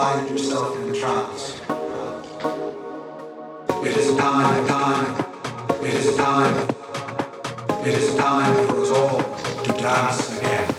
find yourself in the trance. It is time, time, it is time, it is time for us all to dance again.